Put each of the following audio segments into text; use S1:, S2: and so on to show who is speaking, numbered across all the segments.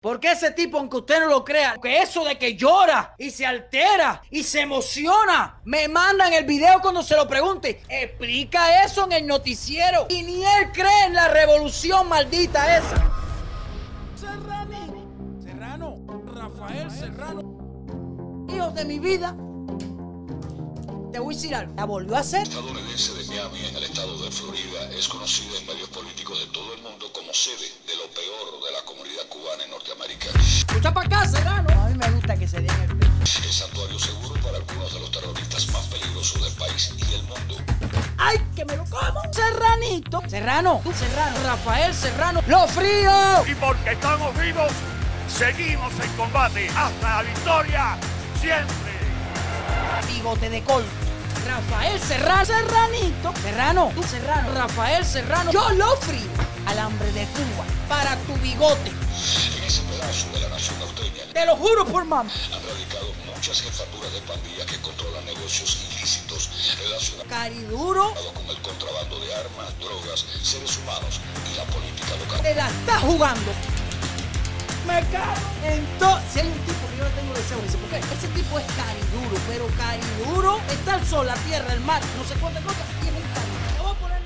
S1: Porque ese tipo, aunque usted no lo crea, que eso de que llora y se altera y se emociona, me mandan el video cuando se lo pregunte. Explica eso en el noticiero. Y ni él cree en la revolución maldita esa.
S2: Serrano, Serrano, Rafael Serrano.
S1: Hijos de mi vida. Te voy a decir algo. La volvió a hacer.
S3: estadounidense de Miami, en el estado de Florida, es conocida en medios políticos de todo el mundo como sede de lo peor de la comunidad cubana en Norteamérica.
S1: Escucha para acá, Serrano. A mí me gusta que se den el pecho.
S3: Santuario seguro para algunos de los terroristas más peligrosos del país y del mundo.
S1: ¡Ay, que me lo como! Serranito. Serrano. Serrano. Rafael Serrano. ¡Lo frío!
S4: Y porque estamos vivos, seguimos en combate hasta la victoria, siempre.
S1: Bigote de col. Rafael Serrano. Serranito. Serrano. Serrano. Rafael Serrano. Yo lo frío. Alambre de Cuba. Para tu bigote.
S3: En ese pedazo de la nación norteña
S1: Te lo juro por mamá.
S3: han radicado muchas jefaturas de pandillas que controlan negocios ilícitos relacionados
S1: Cariduro.
S3: con el contrabando de armas, drogas, seres humanos y la política local.
S1: Te la está jugando. Me cago en todo. Si hay un tipo que yo le tengo deseo, dice, ¿por qué? Ese tipo es cariduro, pero cariduro está el sol, la tierra, el mar, no sé cuántas cosas, y es un cariduro. A poner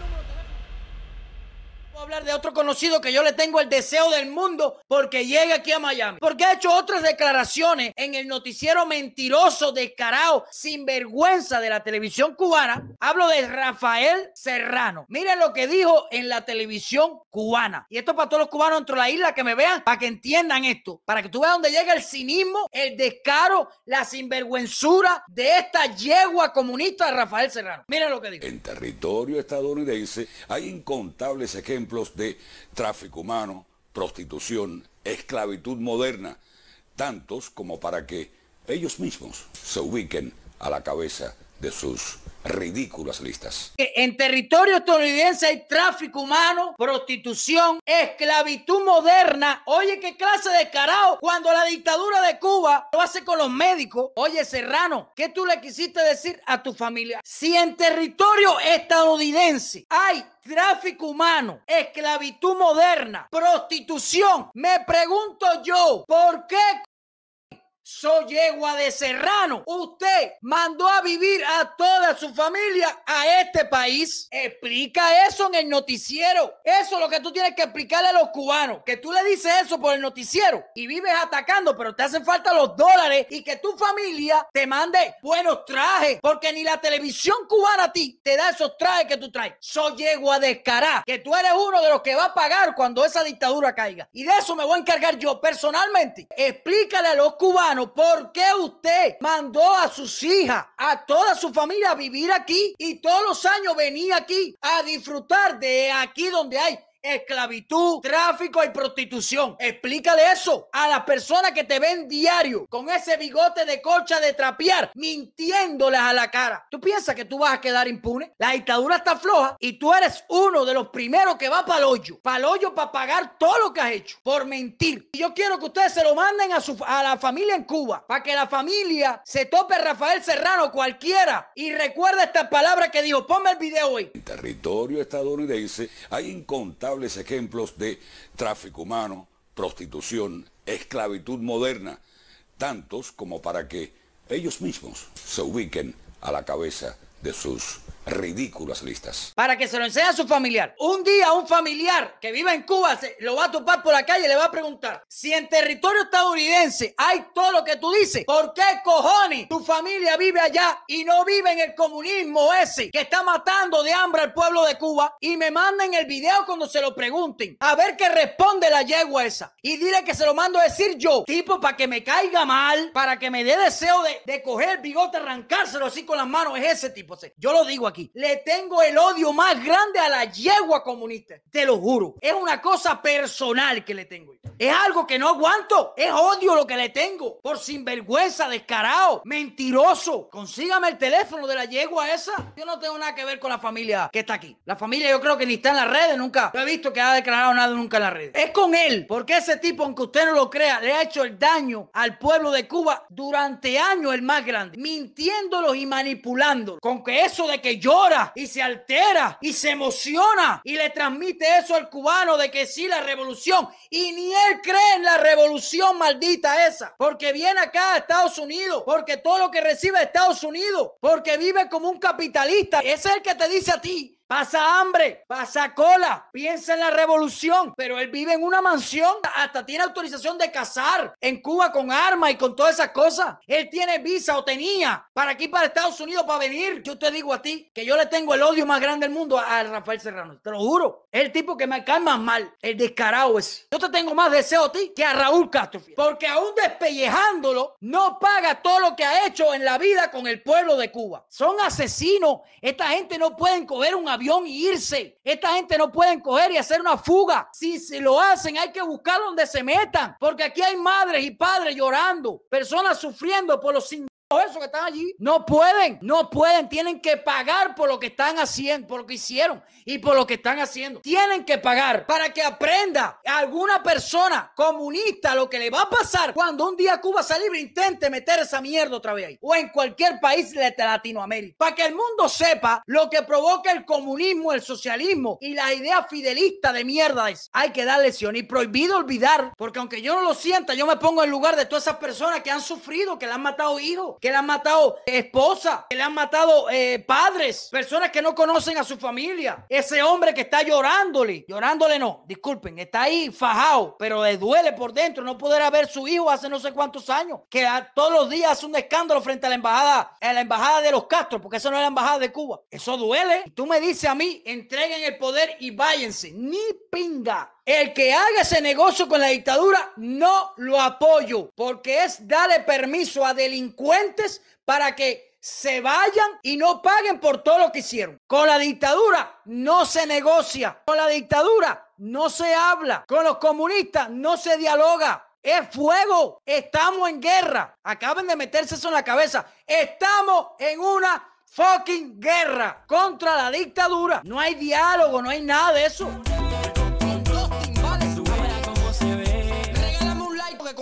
S1: hablar de otro conocido que yo le tengo el deseo del mundo porque llega aquí a Miami. Porque ha hecho otras declaraciones en el noticiero mentiroso, descarado, sinvergüenza de la televisión cubana. Hablo de Rafael Serrano. Miren lo que dijo en la televisión cubana. Y esto para todos los cubanos dentro de la isla que me vean, para que entiendan esto. Para que tú veas dónde llega el cinismo, el descaro, la sinvergüenzura de esta yegua comunista de Rafael Serrano. Miren lo que dijo.
S3: En territorio estadounidense hay incontables ejemplos de tráfico humano, prostitución, esclavitud moderna, tantos como para que ellos mismos se ubiquen a la cabeza de sus ridículas listas.
S1: en territorio estadounidense hay tráfico humano, prostitución, esclavitud moderna. Oye, qué clase de carajo. Cuando la dictadura de Cuba lo hace con los médicos. Oye, Serrano, ¿qué tú le quisiste decir a tu familia? Si en territorio estadounidense hay tráfico humano, esclavitud moderna, prostitución, me pregunto yo, ¿por qué soy yegua de Serrano. Usted mandó a vivir a toda su familia a este país. Explica eso en el noticiero. Eso es lo que tú tienes que explicarle a los cubanos. Que tú le dices eso por el noticiero y vives atacando, pero te hacen falta los dólares y que tu familia te mande buenos trajes. Porque ni la televisión cubana a ti te da esos trajes que tú traes. Soy yegua descarada. Que tú eres uno de los que va a pagar cuando esa dictadura caiga. Y de eso me voy a encargar yo personalmente. Explícale a los cubanos por qué usted mandó a sus hijas, a toda su familia a vivir aquí y todos los años venía aquí a disfrutar de aquí donde hay esclavitud, tráfico y prostitución. Explícale eso a las personas que te ven diario con ese bigote de colcha de trapear, mintiéndoles a la cara. ¿Tú piensas que tú vas a quedar impune? La dictadura está floja y tú eres uno de los primeros que va para el hoyo, para el hoyo para pagar todo lo que has hecho por mentir. Y yo quiero que ustedes se lo manden a, su, a la familia en Cuba, para que la familia se tope Rafael Serrano cualquiera y recuerda esta palabra que dijo. Ponme el video hoy.
S3: En territorio estadounidense hay incontables ejemplos de tráfico humano, prostitución, esclavitud moderna, tantos como para que ellos mismos se ubiquen a la cabeza de sus ridículas listas.
S1: para que se lo enseñe a su familiar. Un día un familiar que vive en Cuba se, lo va a topar por la calle y le va a preguntar, si en territorio estadounidense hay todo lo que tú dices, ¿por qué cojones tu familia vive allá y no vive en el comunismo ese que está matando de hambre al pueblo de Cuba? Y me manden el video cuando se lo pregunten, a ver qué responde la yegua esa. Y dile que se lo mando a decir yo, tipo, para que me caiga mal, para que me dé deseo de, coger el bigote, arrancárselo así con las manos, es ese tipo. Yo lo digo aquí. Le tengo el odio más grande a la yegua comunista. Te lo juro. Es una cosa personal que le tengo. Es algo que no aguanto. Es odio lo que le tengo. Por sinvergüenza, descarado, mentiroso. Consígame el teléfono de la yegua esa. Yo no tengo nada que ver con la familia que está aquí. La familia yo creo que ni está en las redes nunca. No he visto que ha declarado nada nunca en las redes. Es con él. Porque ese tipo, aunque usted no lo crea, le ha hecho el daño al pueblo de Cuba durante años el más grande. Mintiéndolos y manipulándolos. Con que eso de que llora y se altera y se emociona y le transmite eso al cubano de que sí, la revolución. Y ni él cree en la revolución maldita esa, porque viene acá a Estados Unidos, porque todo lo que recibe de Estados Unidos, porque vive como un capitalista. Ese es el que te dice a ti Pasa hambre, pasa cola, piensa en la revolución, pero él vive en una mansión, hasta tiene autorización de cazar en Cuba con armas y con todas esas cosas. Él tiene visa o tenía para aquí, para Estados Unidos, para venir. Yo te digo a ti que yo le tengo el odio más grande del mundo a Rafael Serrano, te lo juro. El tipo que me cae más mal, el descarado ese. Yo te tengo más deseo a ti que a Raúl Castro, porque aún despellejándolo, no paga todo lo que ha hecho en la vida con el pueblo de Cuba. Son asesinos. Esta gente no pueden coger un avión y irse. Esta gente no pueden coger y hacer una fuga. Si se lo hacen, hay que buscar donde se metan, porque aquí hay madres y padres llorando, personas sufriendo por los esos que están allí no pueden, no pueden, tienen que pagar por lo que están haciendo, por lo que hicieron y por lo que están haciendo. Tienen que pagar para que aprenda alguna persona comunista lo que le va a pasar cuando un día Cuba sea libre intente meter esa mierda otra vez ahí o en cualquier país de Latinoamérica. Para que el mundo sepa lo que provoca el comunismo, el socialismo y la idea fidelista de mierda es. Hay que dar lección y prohibido olvidar, porque aunque yo no lo sienta, yo me pongo en lugar de todas esas personas que han sufrido, que le han matado hijos, que le han matado esposa, que le han matado eh, padres, personas que no conocen a su familia. Ese hombre que está llorándole, llorándole no, disculpen, está ahí fajado, pero le duele por dentro no poder ver su hijo hace no sé cuántos años, que todos los días hace un escándalo frente a la embajada, a la embajada de los Castro, porque eso no es la embajada de Cuba. Eso duele. Tú me dices a mí, entreguen el poder y váyanse. Ni pinga. El que haga ese negocio con la dictadura no lo apoyo, porque es darle permiso a delincuentes para que se vayan y no paguen por todo lo que hicieron. Con la dictadura no se negocia, con la dictadura no se habla, con los comunistas no se dialoga. Es fuego, estamos en guerra. Acaben de meterse eso en la cabeza. Estamos en una fucking guerra contra la dictadura. No hay diálogo, no hay nada de eso.